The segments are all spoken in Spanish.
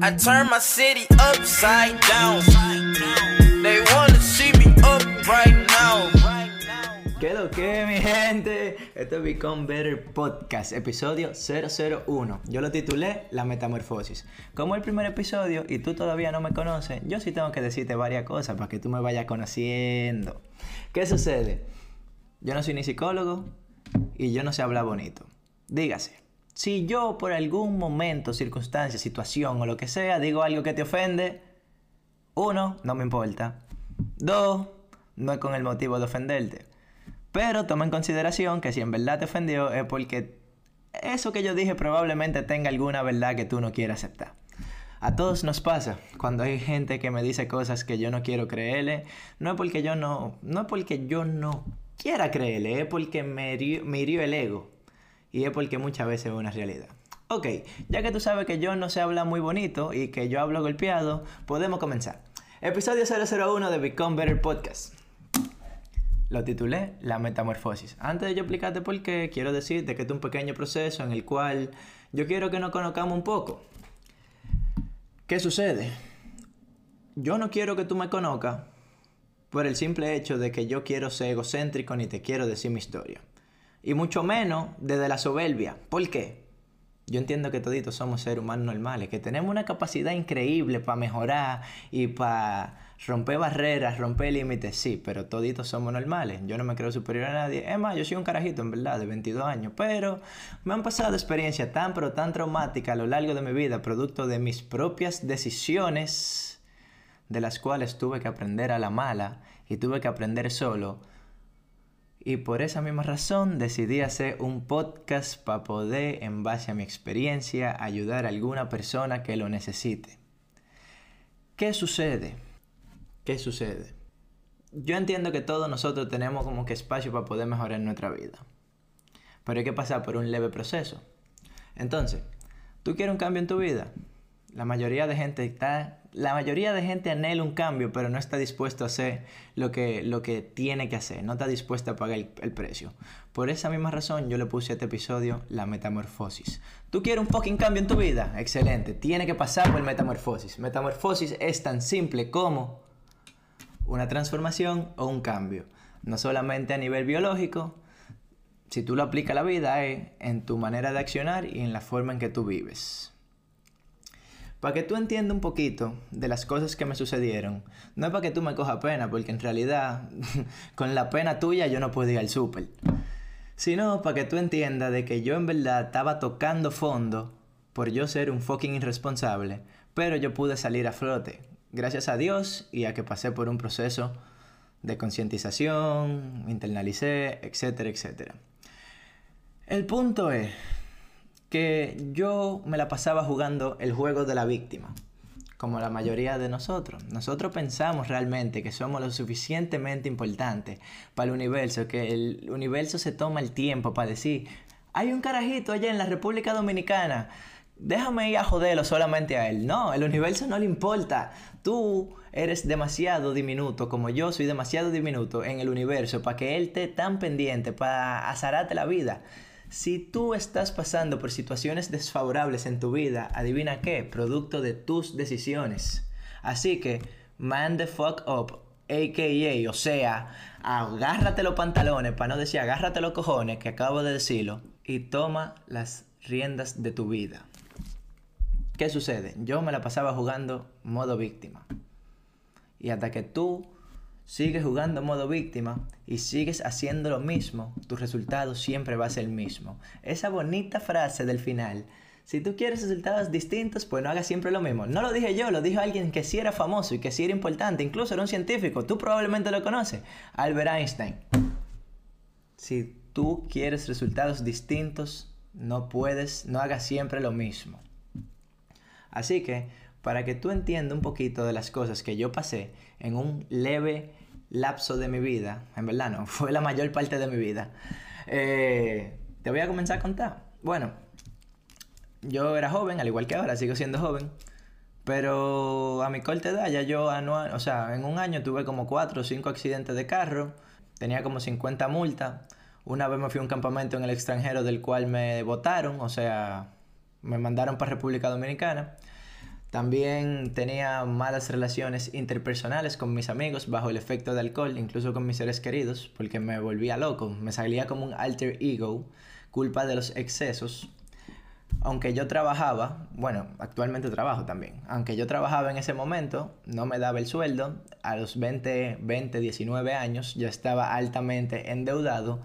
I turn my city upside down. They wanna see me up right now. ¿Qué lo que, mi gente? Esto es Become Better Podcast, episodio 001. Yo lo titulé La Metamorfosis. Como el primer episodio y tú todavía no me conoces, yo sí tengo que decirte varias cosas para que tú me vayas conociendo. ¿Qué sucede? Yo no soy ni psicólogo y yo no sé hablar bonito. Dígase, si yo por algún momento, circunstancia, situación o lo que sea digo algo que te ofende, uno, no me importa. Dos, no es con el motivo de ofenderte. Pero toma en consideración que si en verdad te ofendió es porque eso que yo dije probablemente tenga alguna verdad que tú no quieras aceptar. A todos nos pasa cuando hay gente que me dice cosas que yo no quiero creerle, no es porque yo no, no es porque yo no quiera creerle, es porque me me hirió el ego y es porque muchas veces es una realidad. Ok, ya que tú sabes que yo no sé hablar muy bonito y que yo hablo golpeado, podemos comenzar. Episodio 001 de Become Better Podcast. Lo titulé La Metamorfosis. Antes de yo explicarte por qué, quiero decirte que es un pequeño proceso en el cual yo quiero que nos conozcamos un poco. ¿Qué sucede? Yo no quiero que tú me conozcas por el simple hecho de que yo quiero ser egocéntrico ni te quiero decir mi historia. Y mucho menos desde la soberbia. ¿Por qué? Yo entiendo que toditos somos seres humanos normales, que tenemos una capacidad increíble para mejorar y para romper barreras, romper límites, sí, pero toditos somos normales. Yo no me creo superior a nadie. Es más, yo soy un carajito, en verdad, de 22 años, pero me han pasado experiencias tan, pero tan traumáticas a lo largo de mi vida, producto de mis propias decisiones, de las cuales tuve que aprender a la mala y tuve que aprender solo y por esa misma razón decidí hacer un podcast para poder, en base a mi experiencia, ayudar a alguna persona que lo necesite. ¿Qué sucede? ¿Qué sucede? Yo entiendo que todos nosotros tenemos como que espacio para poder mejorar nuestra vida. Pero hay que pasar por un leve proceso. Entonces, ¿tú quieres un cambio en tu vida? La mayoría de gente está, la mayoría de gente anhela un cambio, pero no está dispuesto a hacer lo que, lo que tiene que hacer, no está dispuesto a pagar el, el, precio. Por esa misma razón yo le puse a este episodio la metamorfosis. ¿Tú quieres un fucking cambio en tu vida? Excelente, tiene que pasar por metamorfosis. Metamorfosis es tan simple como una transformación o un cambio. No solamente a nivel biológico, si tú lo aplicas a la vida, es en tu manera de accionar y en la forma en que tú vives. Para que tú entiendas un poquito de las cosas que me sucedieron, no es para que tú me cojas pena, porque en realidad con la pena tuya yo no puedo ir al súper. Sino para que tú entiendas de que yo en verdad estaba tocando fondo por yo ser un fucking irresponsable, pero yo pude salir a flote, gracias a Dios y a que pasé por un proceso de concientización, internalicé, etcétera, etcétera. El punto es que yo me la pasaba jugando el juego de la víctima, como la mayoría de nosotros. Nosotros pensamos realmente que somos lo suficientemente importantes para el universo, que el universo se toma el tiempo para decir, hay un carajito allá en la República Dominicana, déjame ir a joderlo solamente a él. No, el universo no le importa. Tú eres demasiado diminuto, como yo soy demasiado diminuto en el universo, para que él esté tan pendiente, para azararte la vida. Si tú estás pasando por situaciones desfavorables en tu vida, adivina qué, producto de tus decisiones. Así que, man the fuck up, a.k.a., o sea, agárrate los pantalones, para no decir agárrate los cojones, que acabo de decirlo, y toma las riendas de tu vida. ¿Qué sucede? Yo me la pasaba jugando modo víctima. Y hasta que tú sigues jugando modo víctima y sigues haciendo lo mismo, tu resultado siempre va a ser el mismo. Esa bonita frase del final. Si tú quieres resultados distintos, pues no hagas siempre lo mismo. No lo dije yo, lo dijo alguien que sí era famoso y que sí era importante, incluso era un científico, tú probablemente lo conoces, Albert Einstein. Si tú quieres resultados distintos, no puedes, no hagas siempre lo mismo. Así que, para que tú entiendas un poquito de las cosas que yo pasé en un leve lapso de mi vida, en verdad no, fue la mayor parte de mi vida, eh, te voy a comenzar a contar. Bueno, yo era joven, al igual que ahora, sigo siendo joven, pero a mi corta edad ya yo anual, o sea, en un año tuve como 4 o 5 accidentes de carro, tenía como 50 multas, una vez me fui a un campamento en el extranjero del cual me votaron, o sea, me mandaron para República Dominicana. También tenía malas relaciones interpersonales con mis amigos bajo el efecto de alcohol, incluso con mis seres queridos, porque me volvía loco, me salía como un alter ego, culpa de los excesos. Aunque yo trabajaba, bueno, actualmente trabajo también, aunque yo trabajaba en ese momento, no me daba el sueldo, a los 20, 20, 19 años ya estaba altamente endeudado,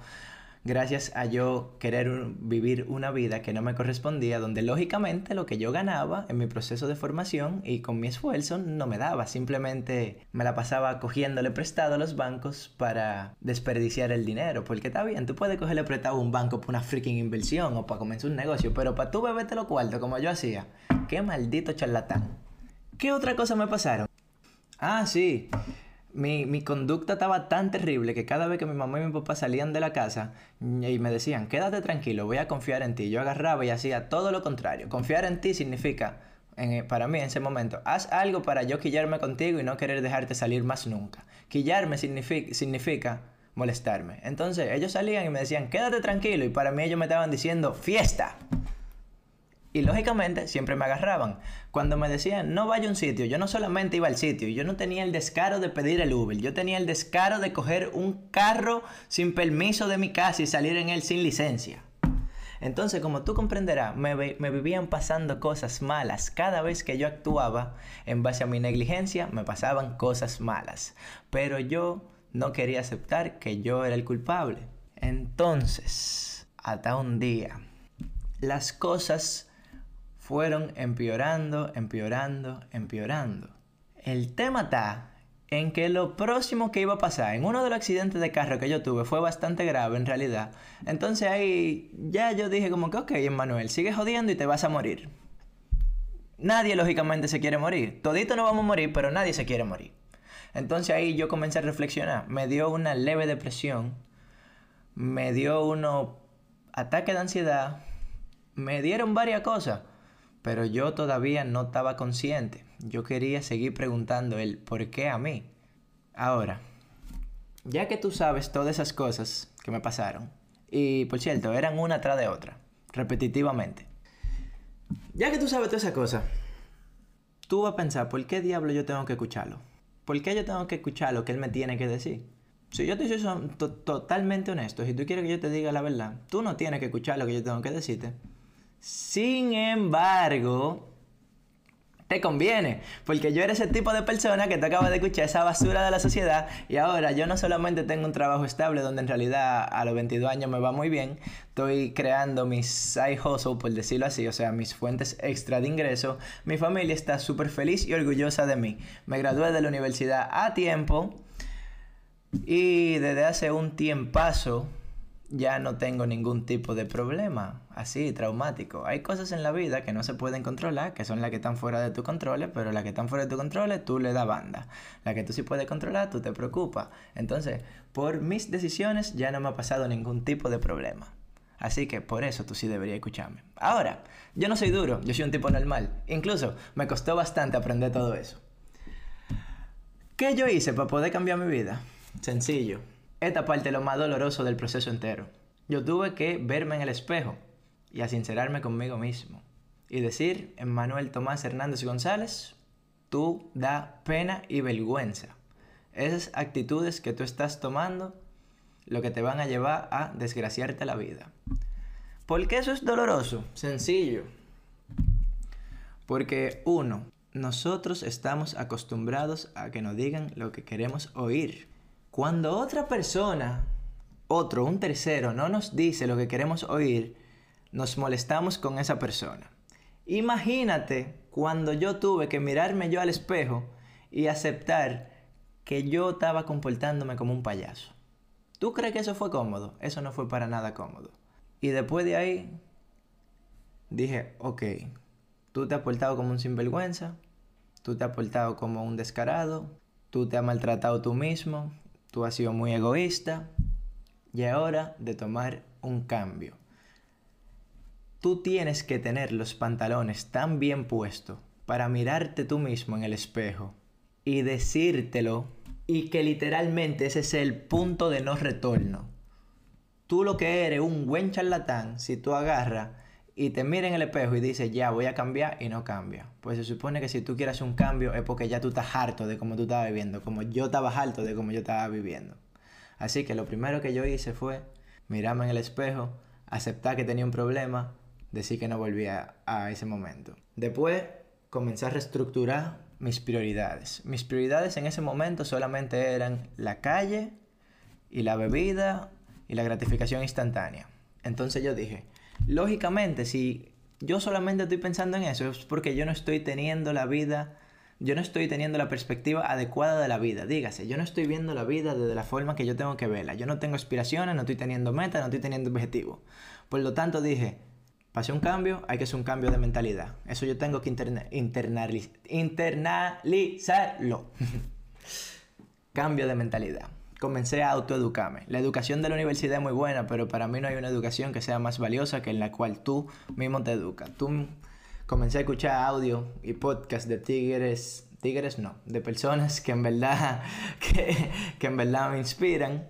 gracias a yo querer vivir una vida que no me correspondía, donde lógicamente lo que yo ganaba en mi proceso de formación y con mi esfuerzo no me daba, simplemente me la pasaba cogiéndole prestado a los bancos para desperdiciar el dinero, porque está bien, tú puedes cogerle prestado a un banco para una freaking inversión o para comenzar un negocio, pero para tú beberte lo cuarto como yo hacía, qué maldito charlatán. ¿Qué otra cosa me pasaron? Ah, sí mi, mi, conducta estaba tan terrible que cada vez que mi mamá y mi papá salían de la casa y me decían, quédate tranquilo, voy a confiar en ti, yo agarraba y hacía todo lo contrario. Confiar en ti significa, en, para mí en ese momento, haz algo para yo quillarme contigo y no querer dejarte salir más nunca. Quillarme significa, significa molestarme. Entonces ellos salían y me decían, quédate tranquilo y para mí ellos me estaban diciendo, fiesta. Y lógicamente siempre me agarraban. Cuando me decían no vaya a un sitio, yo no solamente iba al sitio, yo no tenía el descaro de pedir el Uber, yo tenía el descaro de coger un carro sin permiso de mi casa y salir en él sin licencia. Entonces, como tú comprenderás, me, me, vivían pasando cosas malas. Cada vez que yo actuaba en base a mi negligencia, me pasaban cosas malas. Pero yo no quería aceptar que yo era el culpable. Entonces, hasta un día, las cosas fueron empeorando, empeorando, empeorando. El tema está en que lo próximo que iba a pasar, en uno de los accidentes de carro que yo tuve, fue bastante grave en realidad. Entonces ahí ya yo dije como que, ok, Emmanuel, sigue jodiendo y te vas a morir. Nadie lógicamente se quiere morir. Todito no vamos a morir, pero nadie se quiere morir. Entonces ahí yo comencé a reflexionar. Me dio una leve depresión. Me dio unos ataques de ansiedad. Me dieron varias cosas pero yo todavía no estaba consciente. Yo quería seguir preguntando el por qué a mí. Ahora, ya que tú sabes todas esas cosas que me pasaron, y por cierto, eran una tras de otra, repetitivamente. Ya que tú sabes todas esas cosas, tú vas a pensar, ¿por qué diablo yo tengo que escucharlo? ¿Por qué yo tengo que escuchar lo que él me tiene que decir? Si yo te soy totalmente honesto, si tú quieres que yo te diga la verdad, tú no tienes que escuchar lo que yo tengo que decirte. Sin embargo, te conviene, porque yo era ese tipo de persona que te acaba de escuchar esa basura de la sociedad y ahora yo no solamente tengo un trabajo estable donde en realidad a los 22 años me va muy bien, estoy creando mis side hustle, por decirlo así, o sea, mis fuentes extra de ingreso, mi familia está súper feliz y orgullosa de mí. Me gradué de la universidad a tiempo y desde hace un tiempazo ya no tengo ningún tipo de problema así traumático. Hay cosas en la vida que no se pueden controlar, que son las que están fuera de tu control, pero las que están fuera de tu control tú le das banda. La que tú sí puedes controlar, tú te preocupas. Entonces, por mis decisiones ya no me ha pasado ningún tipo de problema. Así que por eso tú sí deberías escucharme. Ahora, yo no soy duro, yo soy un tipo normal. Incluso me costó bastante aprender todo eso. ¿Qué yo hice para poder cambiar mi vida? Sencillo esta parte es lo más doloroso del proceso entero. Yo tuve que verme en el espejo y a sincerarme conmigo mismo. Y decir, Emmanuel Tomás Hernández González, tú da pena y vergüenza. Esas actitudes que tú estás tomando, lo que te van a llevar a desgraciarte la vida. ¿Por qué eso es doloroso? Sencillo. Porque uno, nosotros estamos acostumbrados a que nos digan lo que queremos oír. Cuando otra persona, otro, un tercero, no nos dice lo que queremos oír, nos molestamos con esa persona. Imagínate cuando yo tuve que mirarme yo al espejo y aceptar que yo estaba comportándome como un payaso. ¿Tú crees que eso fue cómodo? Eso no fue para nada cómodo. Y después de ahí dije, ok, tú te has portado como un sinvergüenza, tú te has portado como un descarado, tú te has maltratado tú mismo, tú has sido muy egoísta y ahora de tomar un cambio. Tú tienes que tener los pantalones tan bien puestos para mirarte tú mismo en el espejo y decírtelo y que literalmente ese es el punto de no retorno. Tú lo que eres un buen charlatán si tú agarras y te mira en el espejo y dices, ya voy a cambiar y no cambia. Pues se supone que si tú quieres un cambio es porque ya tú estás harto de cómo tú estabas viviendo, como yo estaba harto de cómo yo estaba viviendo. Así que lo primero que yo hice fue mirarme en el espejo, aceptar que tenía un problema, decir que no volvía a ese momento. Después comencé a reestructurar mis prioridades. Mis prioridades en ese momento solamente eran la calle y la bebida y la gratificación instantánea. Entonces yo dije, lógicamente, si yo solamente estoy pensando en eso, es porque yo no estoy teniendo la vida, yo no estoy teniendo la perspectiva adecuada de la vida. Dígase, yo no estoy viendo la vida desde la forma que yo tengo que verla. Yo no tengo aspiraciones, no estoy teniendo metas, no estoy teniendo objetivos. Por lo tanto, dije, pase un cambio, hay que hacer un cambio de mentalidad. Eso yo tengo que internalizarlo. cambio de mentalidad comencé a autoeducarme. La educación de la universidad es muy buena, pero para mí no hay una educación que sea más valiosa que en la cual tú mismo te educas. Tú comencé a escuchar audio y podcast de tigres, tigres no, de personas que en verdad, que, que en verdad me inspiran.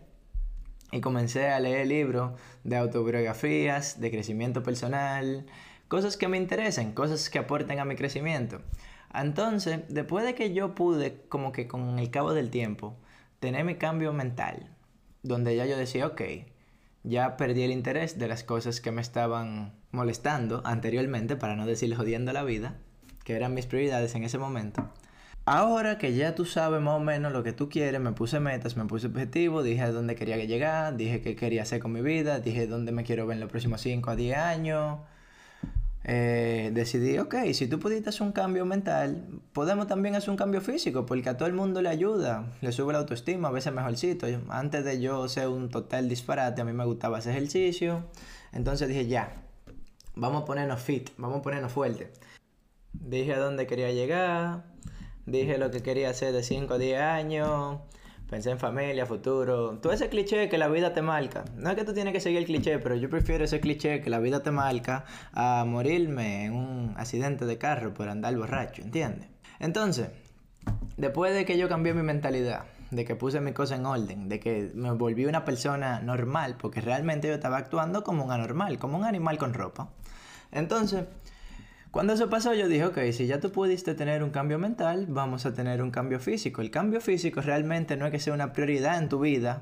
Y comencé a leer libros de autobiografías, de crecimiento personal, cosas que me interesen, cosas que aporten a mi crecimiento. Entonces, después de que yo pude, como que con el cabo del tiempo, tener mi cambio mental, donde ya yo decía, ok, ya perdí el interés de las cosas que me estaban molestando anteriormente, para no decir jodiendo la vida, que eran mis prioridades en ese momento. Ahora que ya tú sabes más o menos lo que tú quieres, me puse metas, me puse objetivos, dije a dónde quería llegar, dije qué quería hacer con mi vida, dije dónde me quiero ver en los próximos 5 a 10 años, eh, decidí, ok, si tú pudiste hacer un cambio mental, podemos también hacer un cambio físico, porque a todo el mundo le ayuda, le sube la autoestima, a veces mejorcito. Antes de yo ser un total disparate, a mí me gustaba hacer ejercicio. Entonces dije, ya, vamos a ponernos fit, vamos a ponernos fuerte. Dije a dónde quería llegar, dije lo que quería hacer de 5 a 10 años, Pensé en familia, futuro. Todo ese cliché que la vida te marca. No es que tú tienes que seguir el cliché, pero yo prefiero ese cliché que la vida te marca a morirme en un accidente de carro por andar borracho, ¿entiendes? Entonces, después de que yo cambié mi mentalidad, de que puse mi cosa en orden, de que me volví una persona normal, porque realmente yo estaba actuando como un anormal, como un animal con ropa. Entonces, cuando eso pasó, yo dije, ok, si ya tú pudiste tener un cambio mental, vamos a tener un cambio físico. El cambio físico realmente no es que sea una prioridad en tu vida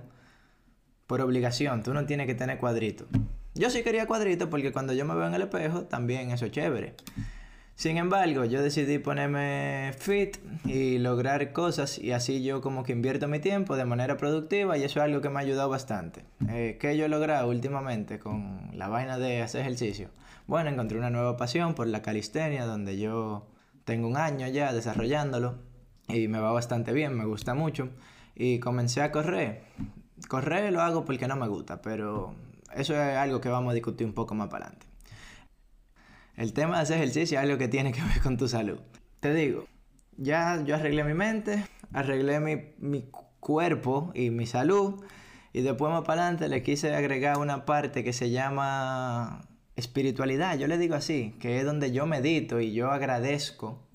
por obligación. Tú no tienes que tener cuadrito. Yo sí quería cuadrito porque cuando yo me veo en el espejo, también eso es chévere. Sin embargo, yo decidí ponerme fit y lograr cosas y así yo como que invierto mi tiempo de manera productiva y eso es algo que me ha ayudado bastante. Eh, ¿Qué yo he logrado últimamente con la vaina de hacer ejercicio? Bueno, encontré una nueva pasión por la calistenia donde yo tengo un año ya desarrollándolo y me va bastante bien, me gusta mucho y comencé a correr. Correr lo hago porque no me gusta, pero eso es algo que vamos a discutir un poco más para adelante. El tema de hacer ejercicio es algo que tiene que ver con tu salud. Te digo, ya yo arreglé mi mente, arreglé mi, cuerpo y mi salud. Y después más para adelante le quise agregar una parte que se llama espiritualidad. Yo le digo así, que es donde yo medito y yo agradezco.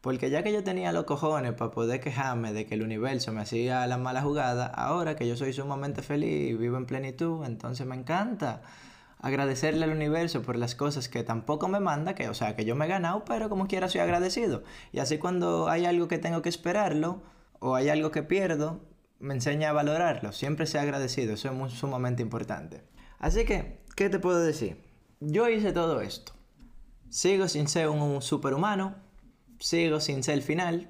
Porque ya que yo tenía los cojones para poder quejarme de que el universo me hacía la mala jugada, ahora que yo soy sumamente feliz y vivo en plenitud, entonces me encanta agradecerle al universo por las cosas que tampoco me manda, que o sea, que yo me he ganado, pero como quiera soy agradecido. Y así cuando hay algo que tengo que esperarlo o hay algo que pierdo, me enseña a valorarlo. Siempre sea agradecido, eso es muy, sumamente importante. Así que, ¿qué te puedo decir? Yo hice todo esto. Sigo sin ser un superhumano, sigo sin ser el final,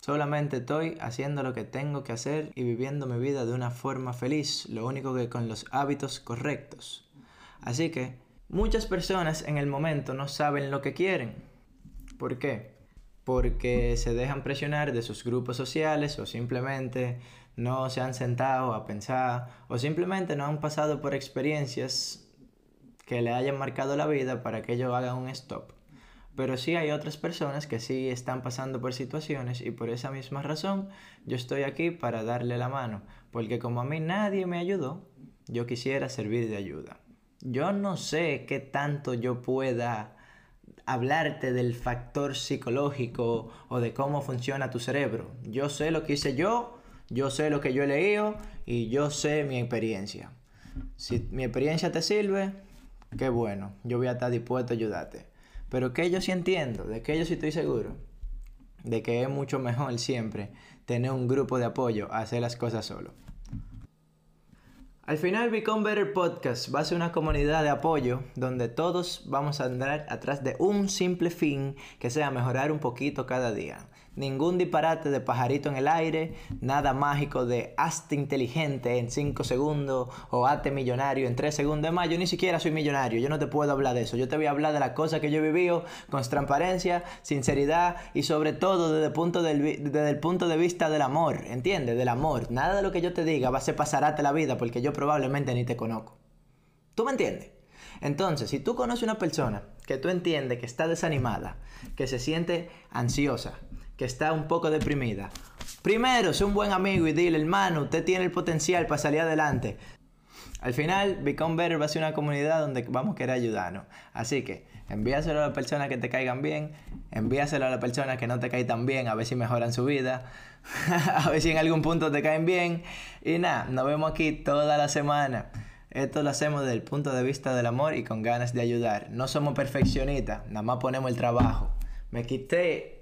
Solamente estoy haciendo lo que tengo que hacer y viviendo mi vida de una forma feliz, lo único que con los hábitos correctos. Así que muchas personas en el momento no saben lo que quieren. ¿Por qué? Porque se dejan presionar de sus grupos sociales o simplemente no se han sentado a pensar o simplemente no han pasado por experiencias que le hayan marcado la vida para que ellos hagan un stop. Pero sí hay otras personas que sí están pasando por situaciones y por esa misma razón yo estoy aquí para darle la mano, porque como a mí nadie me ayudó, yo quisiera servir de ayuda. Yo no sé qué tanto yo pueda hablarte del factor psicológico o de cómo funciona tu cerebro. Yo sé lo que hice yo, yo sé lo que yo he leído y yo sé mi experiencia. Si mi experiencia te sirve, qué bueno, yo voy a estar dispuesto a ayudarte. Pero que yo sí entiendo, de que yo sí estoy seguro, de que es mucho mejor siempre tener un grupo de apoyo a hacer las cosas solo. Al final, Become Better Podcast va a ser una comunidad de apoyo donde todos vamos a andar atrás de un simple fin que sea mejorar un poquito cada día. Ningún disparate de pajarito en el aire, nada mágico de hazte inteligente en 5 segundos o hazte millonario en 3 segundos. más, yo ni siquiera soy millonario, yo no te puedo hablar de eso. Yo te voy a hablar de las cosas que yo he vivido con transparencia, sinceridad y sobre todo desde el punto, desde el punto de vista del amor, ¿entiendes? Del amor. Nada de lo que yo te diga va a ser pasarate la vida porque yo probablemente ni te conozco. ¿Tú me entiendes? Entonces, si tú conoces una persona que tú entiendes que está desanimada, que se siente ansiosa, que está un poco deprimida. Primero, sé un buen amigo y dile, hermano, usted tiene el potencial para salir adelante. Al final, Become Better va a ser una comunidad donde vamos a querer ayudarnos. Así que envíaselo a las personas que te caigan bien, envíaselo a las personas que no te caen tan bien, a ver si mejoran su vida, a ver si en algún punto te caen bien. Y nada, nos vemos aquí toda la semana. Esto lo hacemos desde el punto de vista del amor y con ganas de ayudar. No somos perfeccionistas, nada más ponemos el trabajo. Me quité